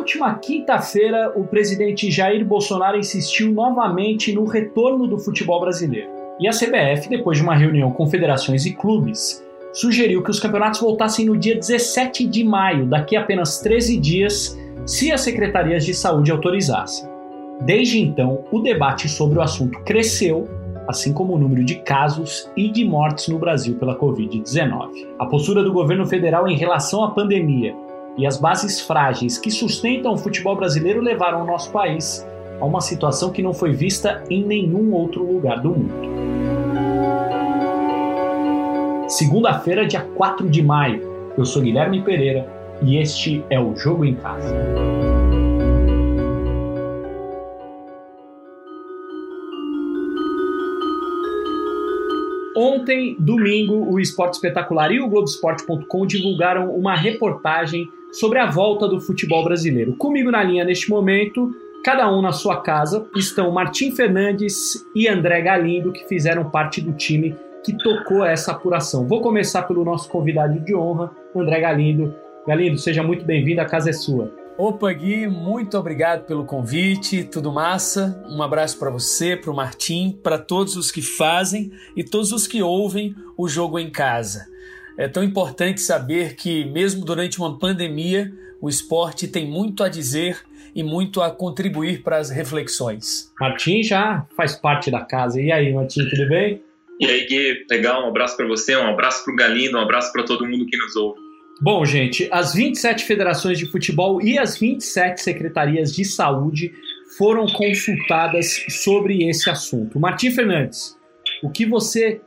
última quinta-feira, o presidente Jair Bolsonaro insistiu novamente no retorno do futebol brasileiro. E a CBF, depois de uma reunião com federações e clubes, sugeriu que os campeonatos voltassem no dia 17 de maio, daqui a apenas 13 dias, se as secretarias de saúde autorizassem. Desde então, o debate sobre o assunto cresceu, assim como o número de casos e de mortes no Brasil pela Covid-19. A postura do governo federal em relação à pandemia e as bases frágeis que sustentam o futebol brasileiro levaram o nosso país a uma situação que não foi vista em nenhum outro lugar do mundo. Segunda-feira, dia 4 de maio. Eu sou Guilherme Pereira e este é o Jogo em Casa. Ontem, domingo, o Esporte Espetacular e o Globoesporte.com divulgaram uma reportagem sobre a volta do futebol brasileiro. Comigo na linha neste momento, cada um na sua casa, estão Martim Fernandes e André Galindo, que fizeram parte do time que tocou essa apuração. Vou começar pelo nosso convidado de honra, André Galindo. Galindo, seja muito bem-vindo, a casa é sua. Opa, Gui, muito obrigado pelo convite, tudo massa. Um abraço para você, para o Martim, para todos os que fazem e todos os que ouvem o jogo em casa. É tão importante saber que, mesmo durante uma pandemia, o esporte tem muito a dizer e muito a contribuir para as reflexões. Martim já faz parte da casa. E aí, Martim, tudo bem? E aí, Gui, legal, um abraço para você, um abraço para o Galindo, um abraço para todo mundo que nos ouve. Bom, gente, as 27 federações de futebol e as 27 secretarias de saúde foram consultadas sobre esse assunto. Martim Fernandes, o que você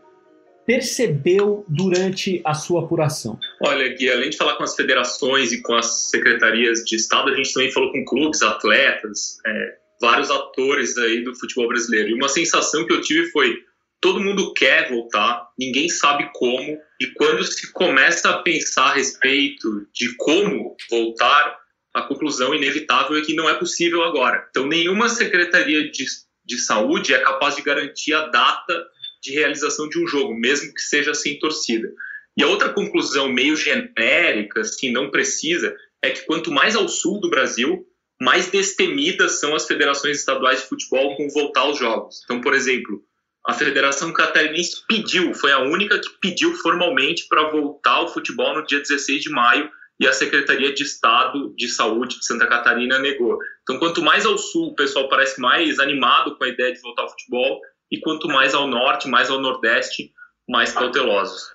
percebeu durante a sua apuração? Olha, Gui, além de falar com as federações e com as secretarias de Estado, a gente também falou com clubes, atletas, é, vários atores aí do futebol brasileiro. E uma sensação que eu tive foi todo mundo quer voltar, ninguém sabe como, e quando se começa a pensar a respeito de como voltar, a conclusão inevitável é que não é possível agora. Então, nenhuma secretaria de, de saúde é capaz de garantir a data de realização de um jogo, mesmo que seja sem torcida. E a outra conclusão meio genérica, assim, não precisa, é que quanto mais ao sul do Brasil, mais destemidas são as federações estaduais de futebol com voltar aos jogos. Então, por exemplo, a Federação Catarinense pediu, foi a única que pediu formalmente para voltar ao futebol no dia 16 de maio e a Secretaria de Estado de Saúde de Santa Catarina negou. Então, quanto mais ao sul o pessoal parece mais animado com a ideia de voltar ao futebol, e quanto mais ao norte, mais ao nordeste, mais cautelosos.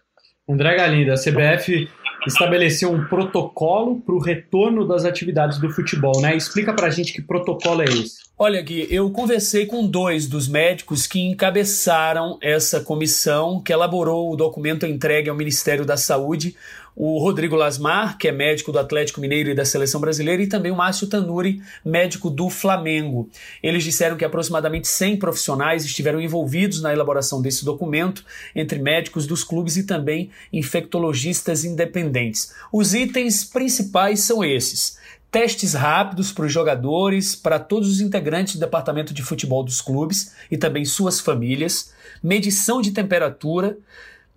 André Galinda, a CBF estabeleceu um protocolo para o retorno das atividades do futebol, né? Explica para a gente que protocolo é esse. Olha, Gui, eu conversei com dois dos médicos que encabeçaram essa comissão que elaborou o documento entregue ao Ministério da Saúde, o Rodrigo Lasmar, que é médico do Atlético Mineiro e da Seleção Brasileira, e também o Márcio Tanuri, médico do Flamengo. Eles disseram que aproximadamente 100 profissionais estiveram envolvidos na elaboração desse documento, entre médicos dos clubes e também infectologistas independentes. Os itens principais são esses: testes rápidos para os jogadores, para todos os integrantes do departamento de futebol dos clubes e também suas famílias, medição de temperatura,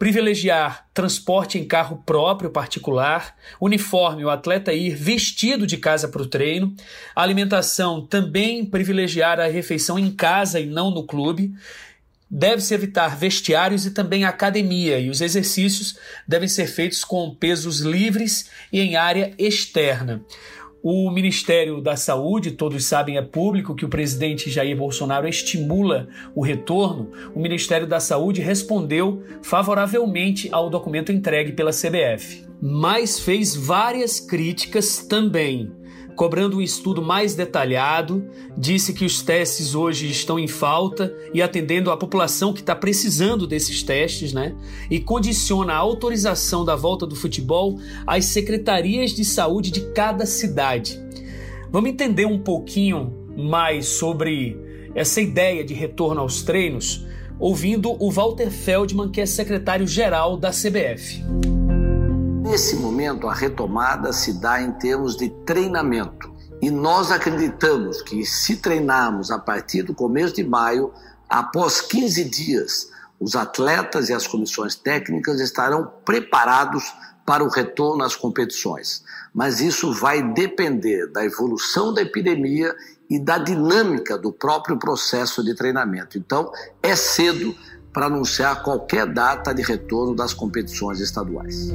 privilegiar transporte em carro próprio particular, uniforme, o atleta ir vestido de casa para o treino, alimentação também privilegiar a refeição em casa e não no clube. Deve-se evitar vestiários e também academia, e os exercícios devem ser feitos com pesos livres e em área externa. O Ministério da Saúde, todos sabem, é público que o presidente Jair Bolsonaro estimula o retorno. O Ministério da Saúde respondeu favoravelmente ao documento entregue pela CBF, mas fez várias críticas também cobrando um estudo mais detalhado, disse que os testes hoje estão em falta e atendendo a população que está precisando desses testes, né? E condiciona a autorização da volta do futebol às secretarias de saúde de cada cidade. Vamos entender um pouquinho mais sobre essa ideia de retorno aos treinos, ouvindo o Walter Feldman, que é secretário-geral da CBF. Nesse momento, a retomada se dá em termos de treinamento. E nós acreditamos que, se treinarmos a partir do começo de maio, após 15 dias, Os atletas e as comissões técnicas estarão preparados para o retorno às competições, mas isso vai depender da evolução da epidemia e da dinâmica do próprio processo de treinamento. Então, é cedo para anunciar qualquer data de retorno das competições estaduais.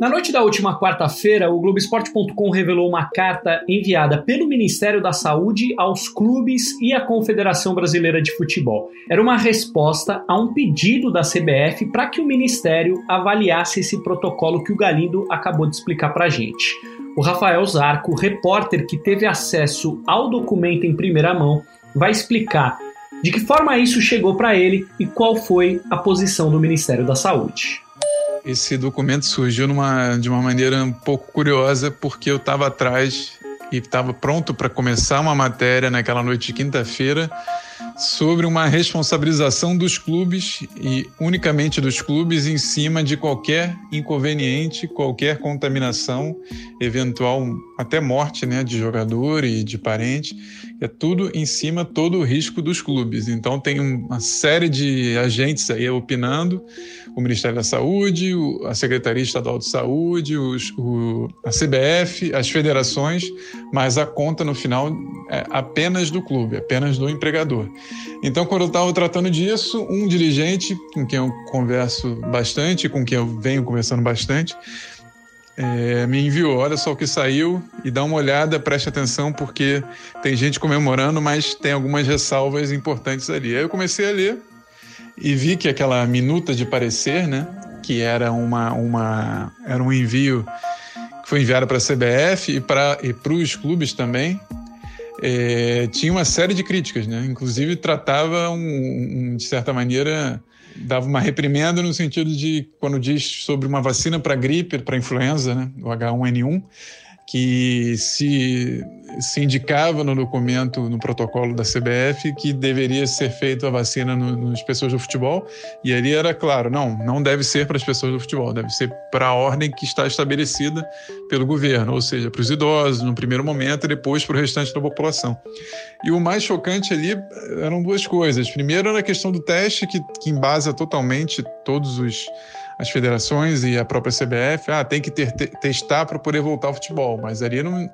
Na noite da última quarta-feira, o Globoesporte.com revelou uma carta enviada pelo Ministério da Saúde aos clubes e à Confederação Brasileira de Futebol. Era uma resposta a um pedido da CBF para que o Ministério avaliasse esse protocolo que o Galindo acabou de explicar para a gente. O Rafael Zarco, repórter que teve acesso ao documento em primeira mão, vai explicar de que forma isso chegou para ele e qual foi a posição do Ministério da Saúde. Esse documento surgiu numa, de uma maneira um pouco curiosa, porque eu estava atrás e estava pronto para começar uma matéria naquela noite de quinta-feira sobre uma responsabilização dos clubes e unicamente dos clubes em cima de qualquer inconveniente, qualquer contaminação, eventual até morte, né, de jogador e de parente. É tudo em cima todo o risco dos clubes. Então tem uma série de agentes aí opinando, o Ministério da Saúde, a Secretaria Estadual de Saúde, os, o, a CBF, as federações, mas a conta no final é apenas do clube, apenas do empregador. Então, quando eu estava tratando disso, um dirigente com quem eu converso bastante, com quem eu venho conversando bastante, é, me enviou: olha só o que saiu e dá uma olhada, preste atenção, porque tem gente comemorando, mas tem algumas ressalvas importantes ali. Aí eu comecei a ler e vi que aquela minuta de parecer, né, que era uma, uma era um envio que foi enviado para a CBF e para e os clubes também, é, tinha uma série de críticas, né? Inclusive tratava um, um, de certa maneira dava uma reprimenda no sentido de quando diz sobre uma vacina para gripe, para influenza, né, o H1N1, que se, se indicava no documento, no protocolo da CBF, que deveria ser feita a vacina no, nas pessoas do futebol, e ali era claro, não, não deve ser para as pessoas do futebol, deve ser para a ordem que está estabelecida pelo governo, ou seja, para os idosos no primeiro momento e depois para o restante da população. E o mais chocante ali eram duas coisas. Primeiro era a questão do teste, que, que embasa totalmente todos os as federações e a própria CBF, ah, tem que ter, te, testar para poder voltar ao futebol. Mas ali, não,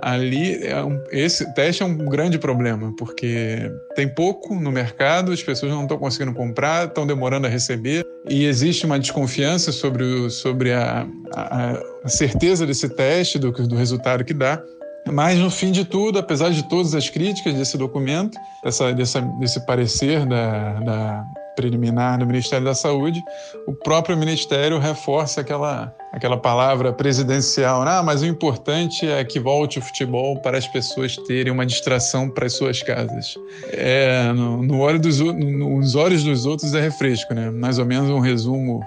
ali é um, esse teste é um grande problema, porque tem pouco no mercado, as pessoas não estão conseguindo comprar, estão demorando a receber, e existe uma desconfiança sobre, o, sobre a, a, a certeza desse teste, do, do resultado que dá. Mas, no fim de tudo, apesar de todas as críticas desse documento, dessa, dessa, desse parecer da, da preliminar do Ministério da Saúde, o próprio Ministério reforça aquela, aquela palavra presidencial. Ah, mas o importante é que volte o futebol para as pessoas terem uma distração para as suas casas. É, no, no olho dos, nos olhos dos outros é refresco, né? Mais ou menos um resumo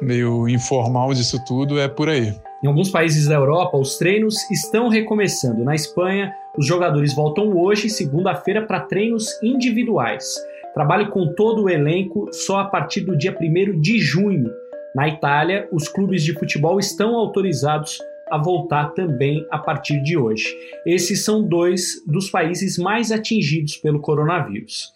meio informal disso tudo é por aí. Em alguns países da Europa, os treinos estão recomeçando. Na Espanha, os jogadores voltam hoje, segunda-feira, para treinos individuais. Trabalhe com todo o elenco só a partir do dia 1 de junho. Na Itália, os clubes de futebol estão autorizados a voltar também a partir de hoje. Esses são dois dos países mais atingidos pelo coronavírus.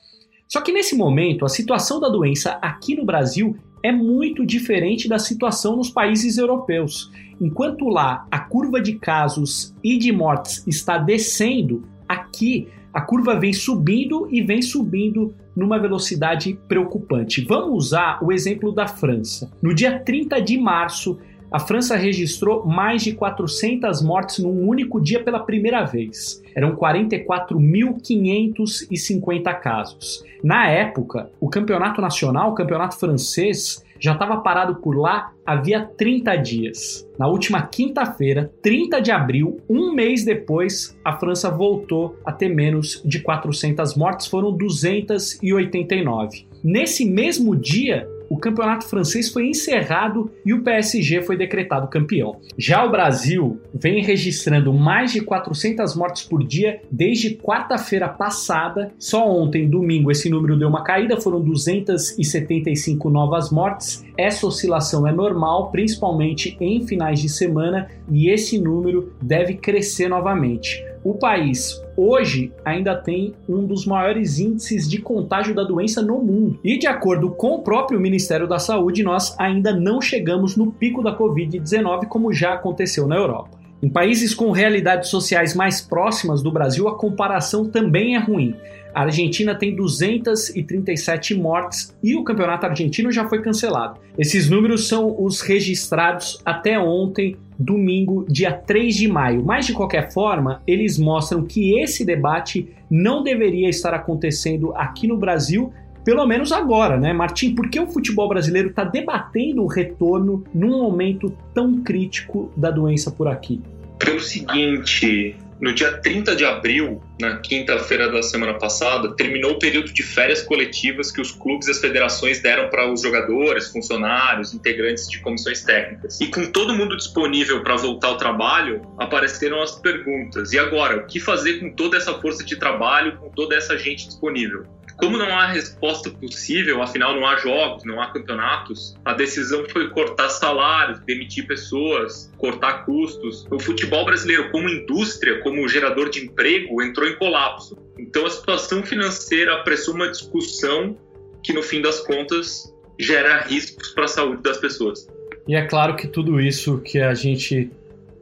Só que nesse momento, a situação da doença aqui no Brasil é muito diferente da situação nos países europeus. Enquanto lá a curva de casos e de mortes está descendo, aqui a curva vem subindo e vem subindo numa velocidade preocupante. Vamos usar o exemplo da França. No dia 30 de março, a França registrou mais de 400 mortes num único dia pela primeira vez. Eram 44.550 casos. Na época, o campeonato nacional, o campeonato francês, já estava parado por lá havia 30 dias. Na última quinta-feira, 30 de abril, um mês depois, a França voltou a ter menos de 400 mortes, foram 289. Nesse mesmo dia, o campeonato francês foi encerrado e o PSG foi decretado campeão. Já o Brasil vem registrando mais de 400 mortes por dia desde quarta-feira passada. Só ontem, domingo, esse número deu uma caída, foram 275 novas mortes. Essa oscilação é normal, principalmente em finais de semana, e esse número deve crescer novamente. O país hoje ainda tem um dos maiores índices de contágio da doença no mundo. E de acordo com o próprio Ministério da Saúde, nós ainda não chegamos no pico da Covid-19 como já aconteceu na Europa. Em países com realidades sociais mais próximas do Brasil, a comparação também é ruim. A Argentina tem 237 mortes e o campeonato argentino já foi cancelado. Esses números são os registrados até ontem, domingo, dia 3 de maio. Mas de qualquer forma, eles mostram que esse debate não deveria estar acontecendo aqui no Brasil pelo menos agora, né, Martim? Por que o futebol brasileiro está debatendo o retorno num momento tão crítico da doença por aqui? Pelo seguinte, no dia 30 de abril, na quinta-feira da semana passada, terminou o período de férias coletivas que os clubes e as federações deram para os jogadores, funcionários, integrantes de comissões técnicas. E com todo mundo disponível para voltar ao trabalho, apareceram as perguntas: e agora? O que fazer com toda essa força de trabalho, com toda essa gente disponível? Como não há resposta possível, afinal não há jogos, não há campeonatos, a decisão foi cortar salários, demitir pessoas, cortar custos. O futebol brasileiro, como indústria, como gerador de emprego, entrou em colapso. Então a situação financeira apressou uma discussão que, no fim das contas, gera riscos para a saúde das pessoas. E é claro que tudo isso que a gente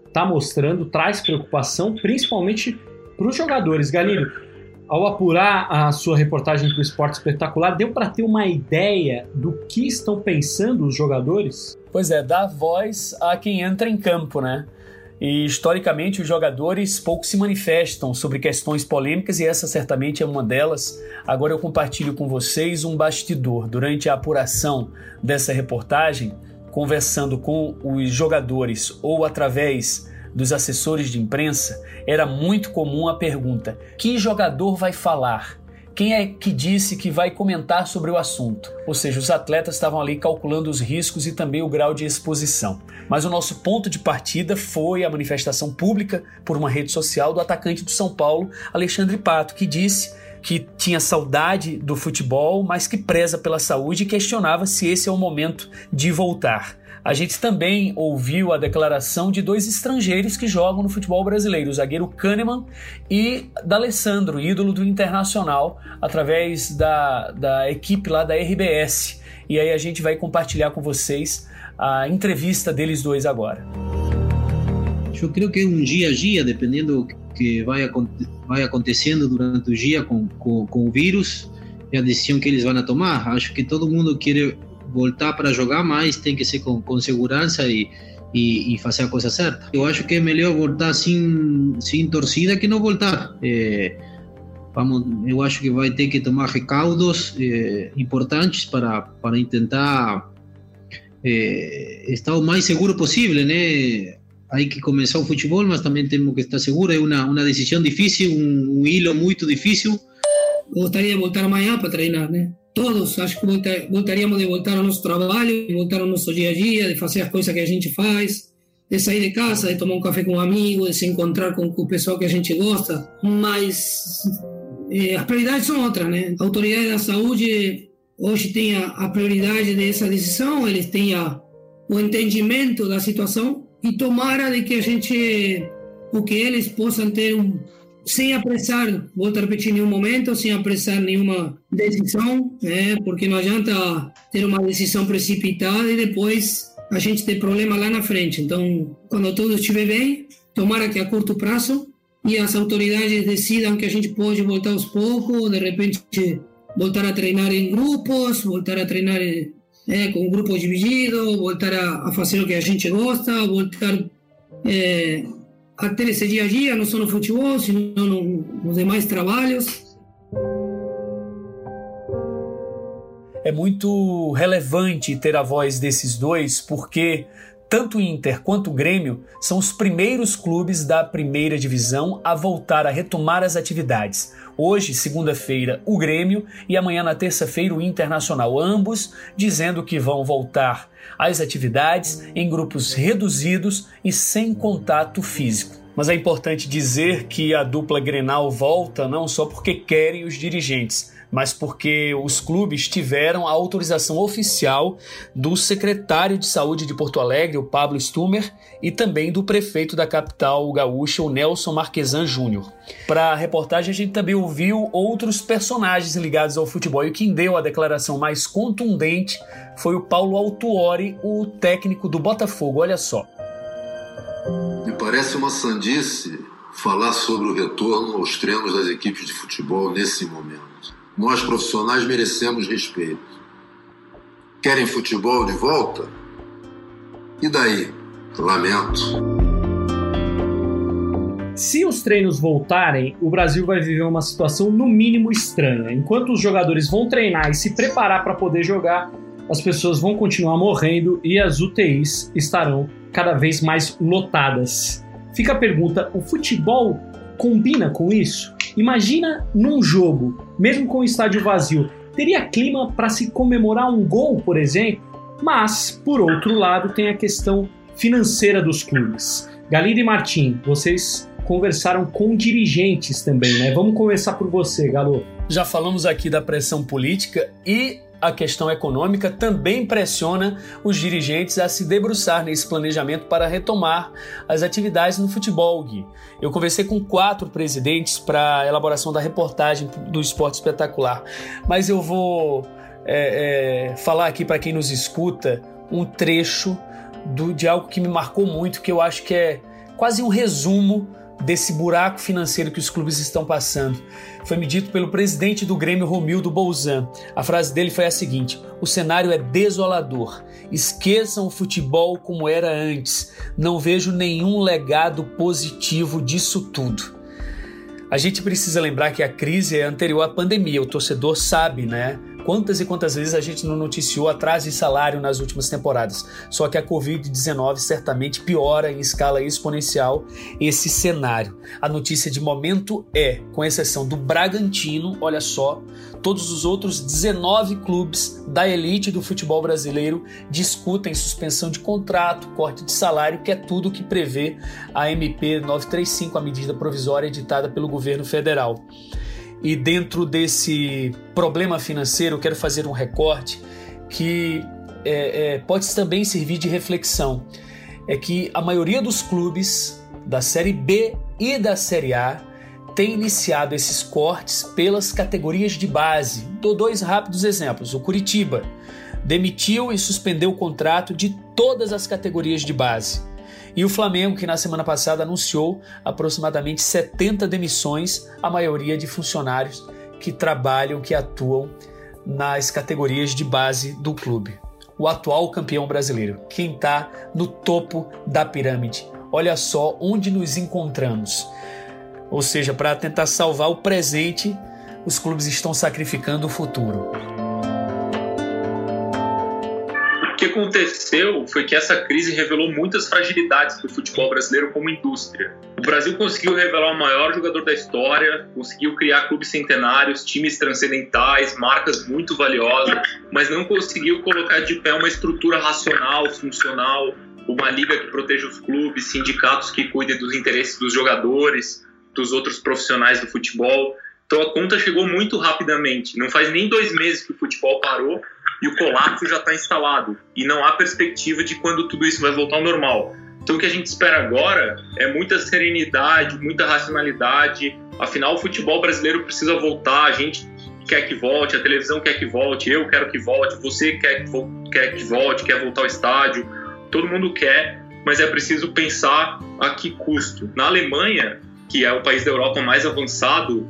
está mostrando traz preocupação, principalmente para os jogadores. Galilho, ao apurar a sua reportagem para o Esporte Espetacular, deu para ter uma ideia do que estão pensando os jogadores? Pois é, dá voz a quem entra em campo, né? E historicamente os jogadores pouco se manifestam sobre questões polêmicas e essa certamente é uma delas. Agora eu compartilho com vocês um bastidor. Durante a apuração dessa reportagem, conversando com os jogadores ou através dos assessores de imprensa, era muito comum a pergunta: que jogador vai falar? Quem é que disse que vai comentar sobre o assunto? Ou seja, os atletas estavam ali calculando os riscos e também o grau de exposição. Mas o nosso ponto de partida foi a manifestação pública por uma rede social do atacante do São Paulo, Alexandre Pato, que disse que tinha saudade do futebol, mas que preza pela saúde e questionava se esse é o momento de voltar a gente também ouviu a declaração de dois estrangeiros que jogam no futebol brasileiro, o zagueiro Kahneman e D'Alessandro, ídolo do Internacional, através da, da equipe lá da RBS. E aí a gente vai compartilhar com vocês a entrevista deles dois agora. Eu creio que é um dia a dia, dependendo do que vai, vai acontecendo durante o dia com, com, com o vírus, é a decisão que eles vão tomar. Acho que todo mundo quer voltar para jogar mais tem que ser com, com segurança e, e, e, fazer a coisa certa. Eu acho que é melhor voltar sem, sem torcida que não voltar. É, vamos, eu acho que vai ter que tomar recaudos é, importantes para, para tentar é, estar o mais seguro possível, né? Hay que começar o futebol, mas também temos que estar seguros. É uma, uma decisão difícil, um, um hilo muito difícil. Gostaria de voltar amanhã para treinar, né? Todos, acho que voltaríamos de voltar ao nosso trabalho, de voltar ao nosso dia a dia, de fazer as coisas que a gente faz, de sair de casa, de tomar um café com um amigo, de se encontrar com o pessoal que a gente gosta, mas eh, as prioridades são outras, né? A autoridade da saúde hoje tem a, a prioridade dessa decisão, eles têm a, o entendimento da situação e tomara de que a gente, o que eles possam ter um sem apressar, volto a repetir, nenhum momento, sem apressar nenhuma decisão, né? porque não adianta ter uma decisão precipitada e depois a gente ter problema lá na frente. Então, quando tudo estiver bem, tomara que a curto prazo e as autoridades decidam que a gente pode voltar aos poucos, de repente voltar a treinar em grupos, voltar a treinar é, com grupo dividido, voltar a, a, fazer o que a gente gosta, voltar é, a ter esse dia a dia, não só no futebol, sino no, nos demais trabalhos. É muito relevante ter a voz desses dois, porque tanto o Inter quanto o Grêmio são os primeiros clubes da primeira divisão a voltar a retomar as atividades. Hoje, segunda-feira, o Grêmio e amanhã, na terça-feira, o Internacional, ambos dizendo que vão voltar às atividades em grupos reduzidos e sem contato físico. Mas é importante dizer que a dupla Grenal volta não só porque querem os dirigentes, mas porque os clubes tiveram a autorização oficial do secretário de saúde de Porto Alegre, o Pablo Stumer, e também do prefeito da capital gaúcha, o Nelson Marquesan Júnior. Para a reportagem, a gente também ouviu outros personagens ligados ao futebol e quem deu a declaração mais contundente foi o Paulo Autuori, o técnico do Botafogo. Olha só. Me parece uma sandice falar sobre o retorno aos treinos das equipes de futebol nesse momento. Nós profissionais merecemos respeito. Querem futebol de volta? E daí? Lamento. Se os treinos voltarem, o Brasil vai viver uma situação no mínimo estranha. Enquanto os jogadores vão treinar e se preparar para poder jogar, as pessoas vão continuar morrendo e as UTIs estarão cada vez mais lotadas. Fica a pergunta: o futebol combina com isso? Imagina num jogo, mesmo com o estádio vazio, teria clima para se comemorar um gol, por exemplo? Mas, por outro lado, tem a questão financeira dos clubes. Galida e Martim, vocês conversaram com dirigentes também, né? Vamos começar por você, Galo. Já falamos aqui da pressão política e a questão econômica também pressiona os dirigentes a se debruçar nesse planejamento para retomar as atividades no futebol, Gui. Eu conversei com quatro presidentes para a elaboração da reportagem do Esporte Espetacular, mas eu vou é, é, falar aqui para quem nos escuta um trecho do, de algo que me marcou muito, que eu acho que é quase um resumo desse buraco financeiro que os clubes estão passando. Foi me dito pelo presidente do Grêmio, Romildo Bolzan. A frase dele foi a seguinte: O cenário é desolador. Esqueçam o futebol como era antes. Não vejo nenhum legado positivo disso tudo. A gente precisa lembrar que a crise é anterior à pandemia, o torcedor sabe, né? Quantas e quantas vezes a gente não noticiou atraso de salário nas últimas temporadas? Só que a Covid-19 certamente piora em escala exponencial esse cenário. A notícia de momento é, com exceção do Bragantino, olha só, todos os outros 19 clubes da elite do futebol brasileiro discutem suspensão de contrato, corte de salário, que é tudo que prevê a MP 935, a medida provisória editada pelo governo federal. E dentro desse problema financeiro, eu quero fazer um recorte que é, é, pode também servir de reflexão. É que a maioria dos clubes da Série B e da Série A tem iniciado esses cortes pelas categorias de base. Dou dois rápidos exemplos. O Curitiba demitiu e suspendeu o contrato de todas as categorias de base. E o Flamengo, que na semana passada anunciou aproximadamente 70 demissões, a maioria de funcionários que trabalham, que atuam nas categorias de base do clube. O atual campeão brasileiro, quem está no topo da pirâmide. Olha só onde nos encontramos. Ou seja, para tentar salvar o presente, os clubes estão sacrificando o futuro. Aconteceu foi que essa crise revelou muitas fragilidades do futebol brasileiro como indústria. O Brasil conseguiu revelar o maior jogador da história, conseguiu criar clubes centenários, times transcendentais, marcas muito valiosas, mas não conseguiu colocar de pé uma estrutura racional, funcional, uma liga que proteja os clubes, sindicatos que cuidem dos interesses dos jogadores, dos outros profissionais do futebol. Então a conta chegou muito rapidamente. Não faz nem dois meses que o futebol parou e o colapso já está instalado e não há perspectiva de quando tudo isso vai voltar ao normal. Então o que a gente espera agora é muita serenidade, muita racionalidade. Afinal, o futebol brasileiro precisa voltar, a gente quer que volte, a televisão quer que volte, eu quero que volte, você quer, quer que volte, quer voltar ao estádio, todo mundo quer, mas é preciso pensar a que custo. Na Alemanha, que é o país da Europa mais avançado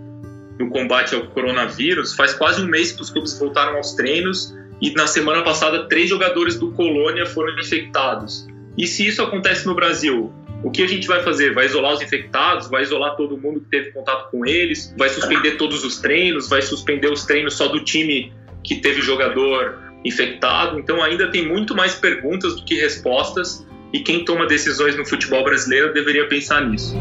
no combate ao coronavírus, faz quase um mês que os clubes voltaram aos treinos e na semana passada três jogadores do Colônia foram infectados. E se isso acontece no Brasil, o que a gente vai fazer? Vai isolar os infectados? Vai isolar todo mundo que teve contato com eles? Vai suspender todos os treinos? Vai suspender os treinos só do time que teve jogador infectado? Então ainda tem muito mais perguntas do que respostas e quem toma decisões no futebol brasileiro deveria pensar nisso.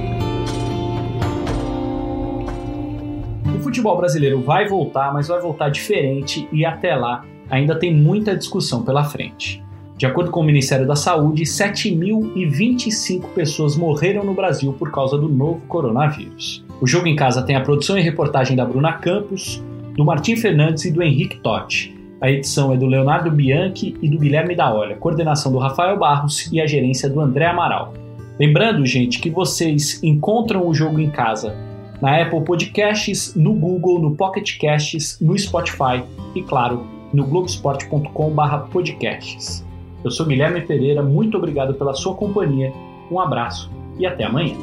O futebol brasileiro vai voltar, mas vai voltar diferente e até lá ainda tem muita discussão pela frente. De acordo com o Ministério da Saúde, 7.025 pessoas morreram no Brasil por causa do novo coronavírus. O Jogo em Casa tem a produção e reportagem da Bruna Campos, do Martim Fernandes e do Henrique Totti. A edição é do Leonardo Bianchi e do Guilherme da Olha, coordenação do Rafael Barros e a gerência do André Amaral. Lembrando, gente, que vocês encontram o jogo em casa na Apple Podcasts, no Google, no Pocket Casts, no Spotify e, claro, no globesport.com/podcasts. Eu sou Guilherme Pereira, muito obrigado pela sua companhia, um abraço e até amanhã.